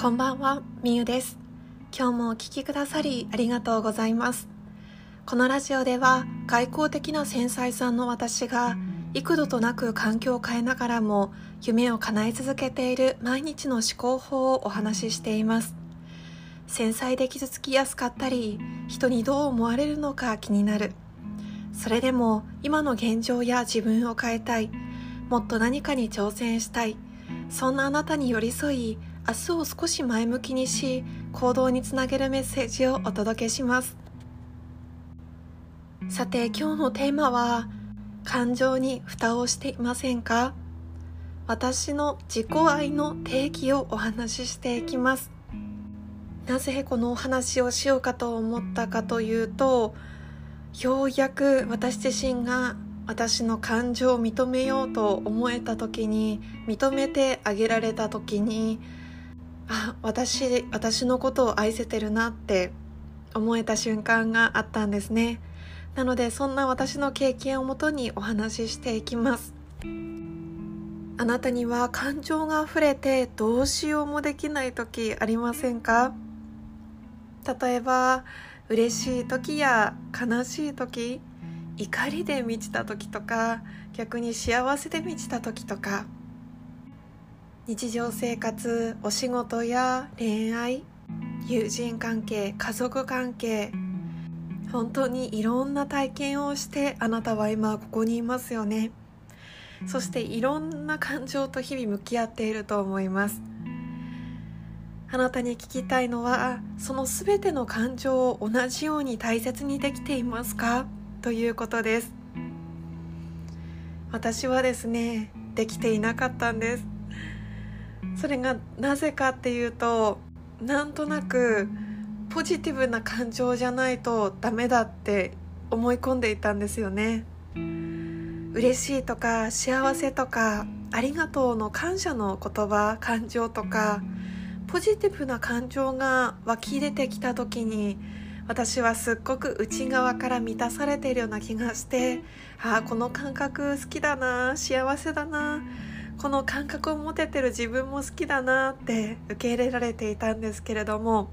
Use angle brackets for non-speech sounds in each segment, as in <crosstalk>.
こんばんは、みゆです。今日もお聴きくださりありがとうございます。このラジオでは外交的な繊細さんの私が幾度となく環境を変えながらも夢を叶え続けている毎日の思考法をお話ししています。繊細で傷つきやすかったり、人にどう思われるのか気になる。それでも今の現状や自分を変えたい。もっと何かに挑戦したい。そんなあなたに寄り添い、明日を少し前向きにし、行動につなげるメッセージをお届けします。さて今日のテーマは、感情に蓋をしていませんか？私の自己愛の定義をお話ししていきます。なぜこのお話をしようかと思ったかというと、ようやく私自身が私の感情を認めようと思えた時に認めてあげられた時にあ私私のことを愛せてるなって思えた瞬間があったんですね。なのでそんな私の経験をもとにお話ししていきます。あなたには感情が溢れてどうしようもできない時ありませんか？例えば嬉しい時や悲しい時怒りで満ちた時とか逆に幸せで満ちた時とか。日常生活お仕事や恋愛友人関係家族関係本当にいろんな体験をしてあなたは今ここにいますよね。そしていろんな感情と日々向き合っていると思います。あなたに聞きたいのはその全ての感情を同じように大切にできていますか？ということです。私はですねできていなかったんです。それがなぜかっていうとなんとなくポジティブな感情じゃないとダメだって思い込んでいたんですよね。嬉しいとか幸せとかありがとうの感謝の言葉感情とかポジティブな感情が湧き出てきた時に私はすっごく内側から満たされているような気がしてああこの感覚好きだな幸せだなこの感覚を持ててる自分も好きだなって受け入れられていたんですけれども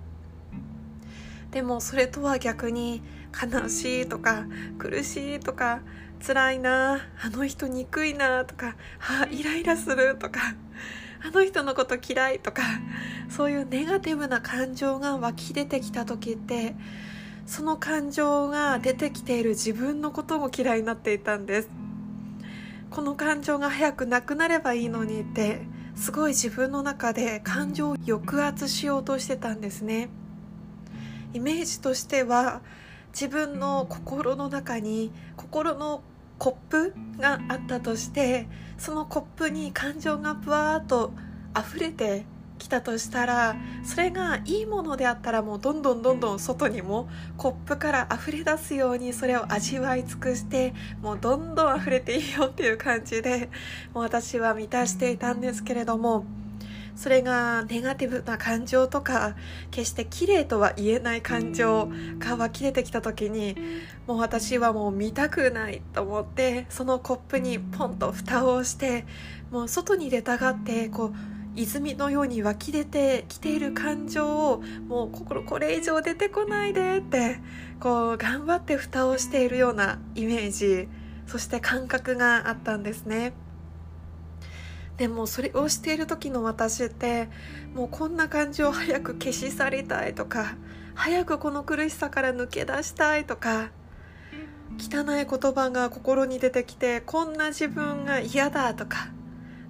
でもそれとは逆に悲しいとか苦しいとか辛いなあの人憎いなとかあイライラするとかあの人のこと嫌いとかそういうネガティブな感情が湧き出てきた時ってその感情が出てきている自分のことも嫌いになっていたんです。この感情が早くなくなればいいのにってすごい自分の中で感情を抑圧しようとしてたんですね。イメージとしては自分の心の中に心のコップがあったとしてそのコップに感情がぶわーっと溢れてきたとしたらそれがいいものであったらもうどんどんどんどん外にもコップから溢れ出すようにそれを味わい尽くしてもうどんどん溢れていいよっていう感じでもう私は満たしていたんですけれどもそれがネガティブな感情とか決して綺麗とは言えない感情が湧き出てきた時にもう私はもう見たくないと思ってそのコップにポンと蓋をしてもう外に出たがってこう泉のように湧き出てきている感情をもう心これ以上出てこないでってこう頑張って蓋をしているようなイメージそして感覚があったんですね。でもそれをしている時の私ってもうこんな感じを早く消し去りたいとか早くこの苦しさから抜け出したいとか汚い言葉が心に出てきてこんな自分が嫌だとか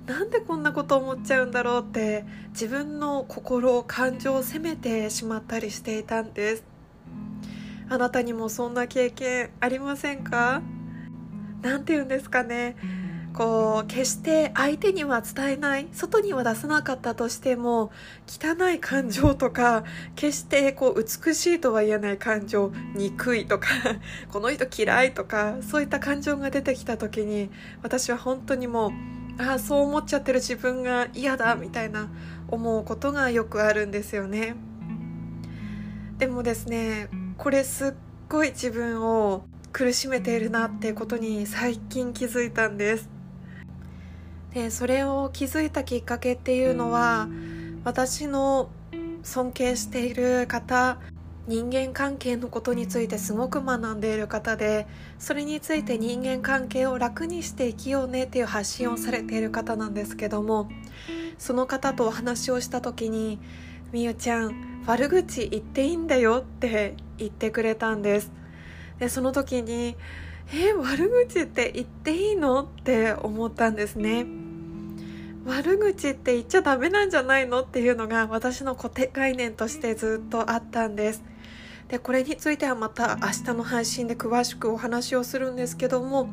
なんでこんなこと思っちゃうんだろうって自分の心感情を責めてしまったりしていたんです。あなたにもそんな経験ありませんか？なんて言うんですかね。こう決して相手には伝えない外には出さなかったとしても汚い感情とか決してこう美しいとは言えない感情憎いとか <laughs> この人嫌いとかそういった感情が出てきた時に私は本当にもうああそう思っちゃってる自分が嫌だみたいな思うことがよくあるんですよね。でもですねこれすっごい自分を苦しめているなってことに最近気づいたんです。でそれを気づいたきっかけっていうのは私の尊敬している方人間関係のことについてすごく学んでいる方でそれについて人間関係を楽にして生きようねっていう発信をされている方なんですけどもその方とお話をした時に「みゆちゃん悪口言っていいんだよ」って言ってくれたんですでその時に「え悪口って言っていいの?」って思ったんですね悪口って言っちゃダメなんじゃないのっていうのが私の固定概念としてずっとあったんですでこれについてはまた明日の配信で詳しくお話をするんですけども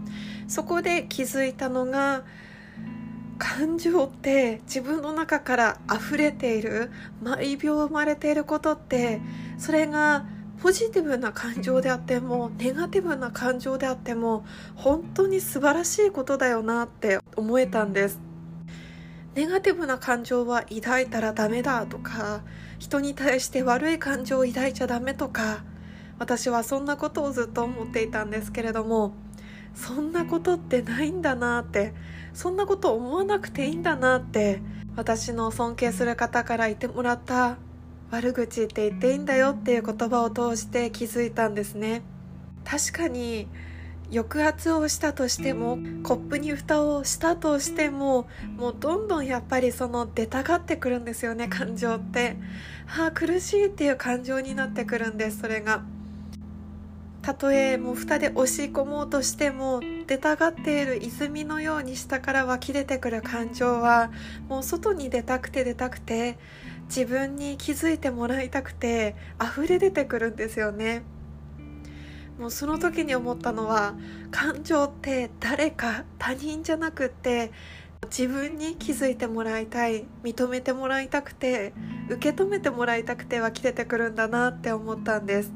そこで気づいたのが感情って自分の中から溢れている毎秒生まれていることってそれがポジティブな感情であってもネガティブな感情であっても本当に素晴らしいことだよなって思えたんです。ネガティブな感情は抱いたらダメだとか人に対して悪い感情を抱いちゃダメとか私はそんなことをずっと思っていたんですけれどもそんなことってないんだなってそんなこと思わなくていいんだなって私の尊敬する方から言ってもらった悪口って言っていいんだよっていう言葉を通して気づいたんですね。確かに抑圧をしたとしてもコップに蓋をしたとしてももうどんどんやっぱりその出たがってくるんですよね感情って。ああ苦しいっていう感情になってくるんですそれが。たとえもう蓋で押し込もうとしても出たがっている泉のように下から湧き出てくる感情はもう外に出たくて出たくて自分に気づいてもらいたくて溢れ出てくるんですよね。もうその時に思ったのは感情って誰か他人じゃなくって自分に気づいてもらいたい認めてもらいたくて受け止めてもらいたくて湧き出てくるんだなって思ったんです。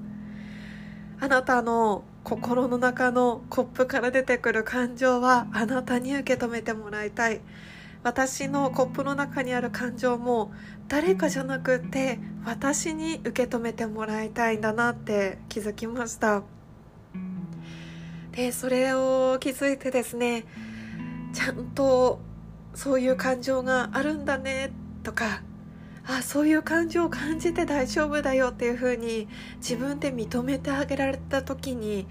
あなたの心の中のコップから出てくる感情はあなたに受け止めてもらいたい。私のコップの中にある感情も誰かじゃなくて私に受け止めてもらいたいんだなって気づきました。でそれを気づいてですねちゃんとそういう感情があるんだねとかあそういう感情を感じて大丈夫だよっていう風に自分で認めてあげられた時に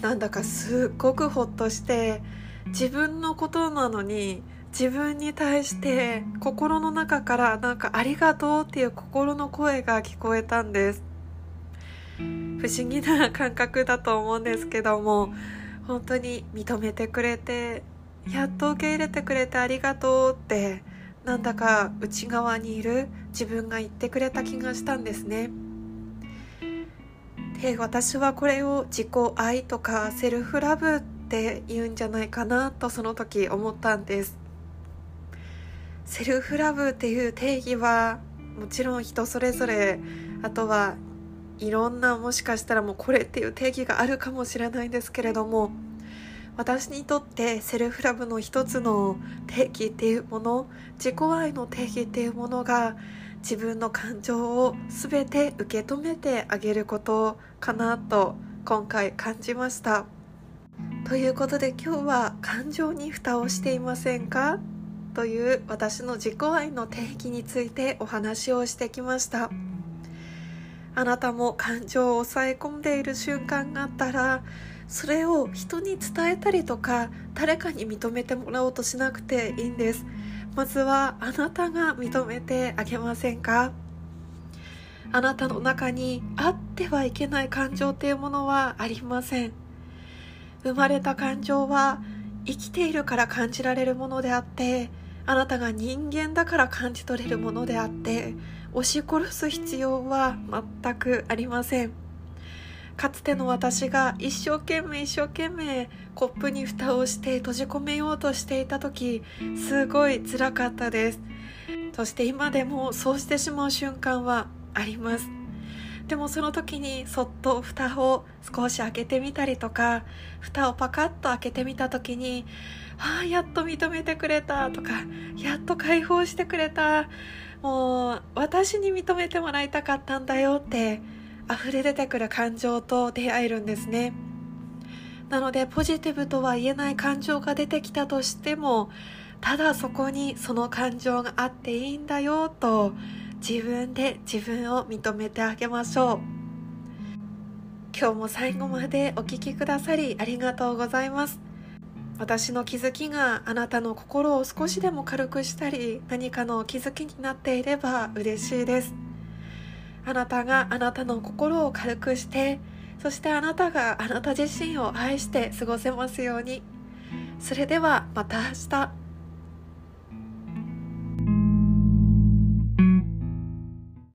なんだかすっごくほっとして自分のことなのに自分に対して心の中からなんかありがとうっていう心の声が聞こえたんです。不思議な感覚だと思うんですけども本当に認めてくれてやっと受け入れてくれてありがとうってなんだか内側にいる自分が言ってくれた気がしたんですね。で私はこれを自己愛とかセルフラブって言うんじゃないかなとその時思ったんです。セルフラブっていう定義はもちろん人それぞれあとはいろんなもしかしたらもうこれっていう定義があるかもしれないんですけれども私にとってセルフラブの一つの定義っていうもの自己愛の定義っていうものが自分の感情を全て受け止めてあげることかなと今回感じました。ということで今日は感情に蓋をしていませんか？という私の自己愛の定義についてお話をしてきました。あなたも感情を抑え込んでいる瞬間があったらそれを人に伝えたりとか誰かに認めてもらおうとしなくていいんです。まずはあなたが認めてあげませんか？あなたの中にあってはいけない感情っていうものはありません。生まれた感情は生きているから感じられるものであってあなたが人間だから感じ取れるものであって押し殺す必要は全くありません。かつての私が一生懸命一生懸命コップに蓋をして閉じ込めようとしていた時すごい辛かったです。そして今でもそうしてしまう瞬間はあります。でもその時にそっと蓋を少し開けてみたりとか蓋をパカッと開けてみた時に「ああやっと認めてくれた」とか「やっと解放してくれた」もう私に認めてもらいたかったんだよって溢れ出てくる感情と出会えるんですね。なのでポジティブとは言えない感情が出てきたとしてもただそこにその感情があっていいんだよと自分で自分を認めてあげましょう。今日も最後までお聴きくださりありがとうございます。私の気づきがあなたの心を少しでも軽くしたり何かの気づきになっていれば嬉しいです。あなたがあなたの心を軽くしてそしてあなたがあなた自身を愛して過ごせますように。それではまた明日。